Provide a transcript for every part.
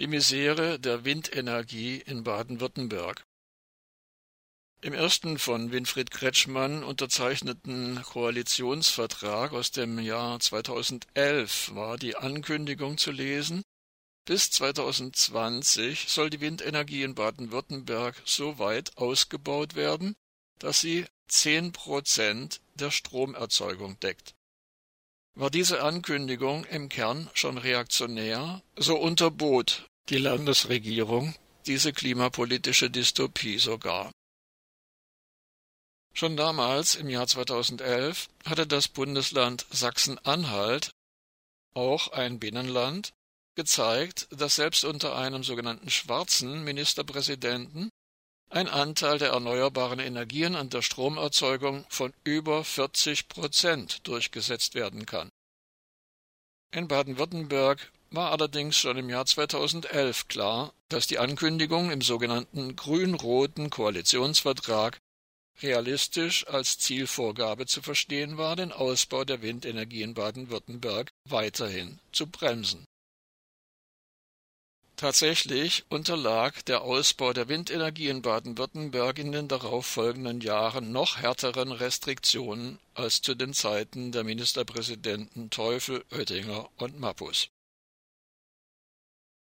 Die Misere der Windenergie in Baden-Württemberg. Im ersten von Winfried Kretschmann unterzeichneten Koalitionsvertrag aus dem Jahr 2011 war die Ankündigung zu lesen, bis 2020 soll die Windenergie in Baden-Württemberg so weit ausgebaut werden, dass sie zehn Prozent der Stromerzeugung deckt. War diese Ankündigung im Kern schon reaktionär, so unterbot die Landesregierung diese klimapolitische Dystopie sogar. Schon damals, im Jahr 2011, hatte das Bundesland Sachsen-Anhalt, auch ein Binnenland, gezeigt, dass selbst unter einem sogenannten schwarzen Ministerpräsidenten ein Anteil der erneuerbaren Energien an der Stromerzeugung von über 40 Prozent durchgesetzt werden kann. In Baden-Württemberg war allerdings schon im Jahr 2011 klar, dass die Ankündigung im sogenannten grün-roten Koalitionsvertrag realistisch als Zielvorgabe zu verstehen war, den Ausbau der Windenergie in Baden-Württemberg weiterhin zu bremsen. Tatsächlich unterlag der Ausbau der Windenergie in Baden-Württemberg in den darauffolgenden Jahren noch härteren Restriktionen als zu den Zeiten der Ministerpräsidenten Teufel, Oettinger und Mappus.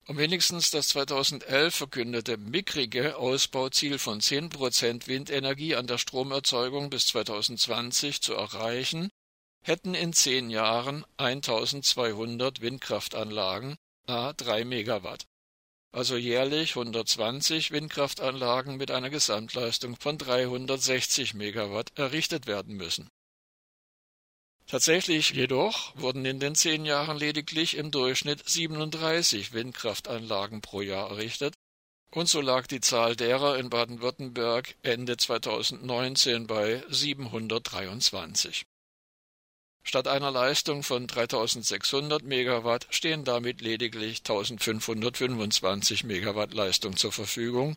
Um wenigstens das 2011 verkündete mickrige Ausbauziel von 10 Prozent Windenergie an der Stromerzeugung bis 2020 zu erreichen, hätten in zehn Jahren 1200 Windkraftanlagen a 3 Megawatt, also jährlich 120 Windkraftanlagen mit einer Gesamtleistung von 360 Megawatt errichtet werden müssen. Tatsächlich jedoch wurden in den zehn Jahren lediglich im Durchschnitt 37 Windkraftanlagen pro Jahr errichtet, und so lag die Zahl derer in Baden-Württemberg Ende 2019 bei 723. Statt einer Leistung von 3600 Megawatt stehen damit lediglich 1525 Megawatt Leistung zur Verfügung,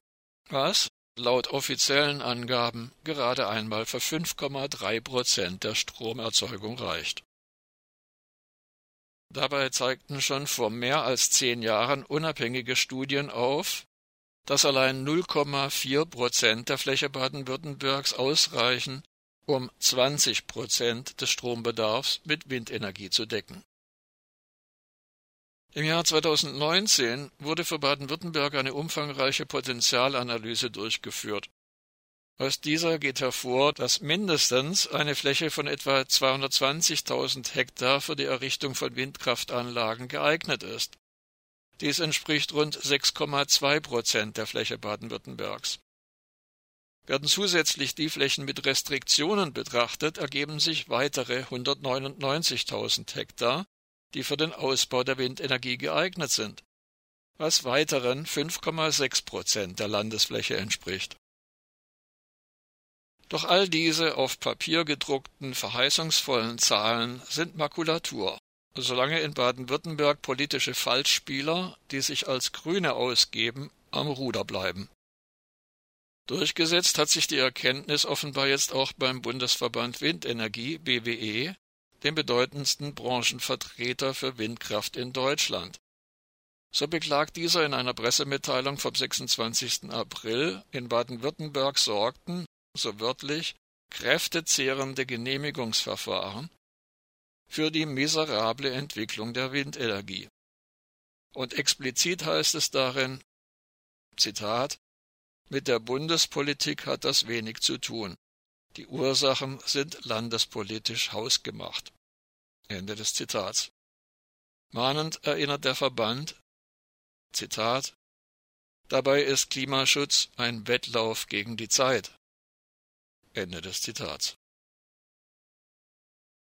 was laut offiziellen Angaben gerade einmal für 5,3 Prozent der Stromerzeugung reicht. Dabei zeigten schon vor mehr als zehn Jahren unabhängige Studien auf, dass allein 0,4 Prozent der Fläche Baden-Württembergs ausreichen, um 20 Prozent des Strombedarfs mit Windenergie zu decken. Im Jahr 2019 wurde für Baden-Württemberg eine umfangreiche Potenzialanalyse durchgeführt. Aus dieser geht hervor, dass mindestens eine Fläche von etwa 220.000 Hektar für die Errichtung von Windkraftanlagen geeignet ist. Dies entspricht rund 6,2 Prozent der Fläche Baden-Württembergs. Werden zusätzlich die Flächen mit Restriktionen betrachtet, ergeben sich weitere 199.000 Hektar, die für den Ausbau der Windenergie geeignet sind, was weiteren 5,6 Prozent der Landesfläche entspricht. Doch all diese auf Papier gedruckten verheißungsvollen Zahlen sind Makulatur, solange in Baden-Württemberg politische Falschspieler, die sich als Grüne ausgeben, am Ruder bleiben. Durchgesetzt hat sich die Erkenntnis offenbar jetzt auch beim Bundesverband Windenergie BWE, dem bedeutendsten Branchenvertreter für Windkraft in Deutschland. So beklagt dieser in einer Pressemitteilung vom 26. April, in Baden-Württemberg sorgten, so wörtlich, kräftezehrende Genehmigungsverfahren für die miserable Entwicklung der Windenergie. Und explizit heißt es darin, Zitat, mit der Bundespolitik hat das wenig zu tun. Die Ursachen sind landespolitisch hausgemacht. Ende des Zitats. Mahnend erinnert der Verband, Zitat, Dabei ist Klimaschutz ein Wettlauf gegen die Zeit. Ende des Zitats.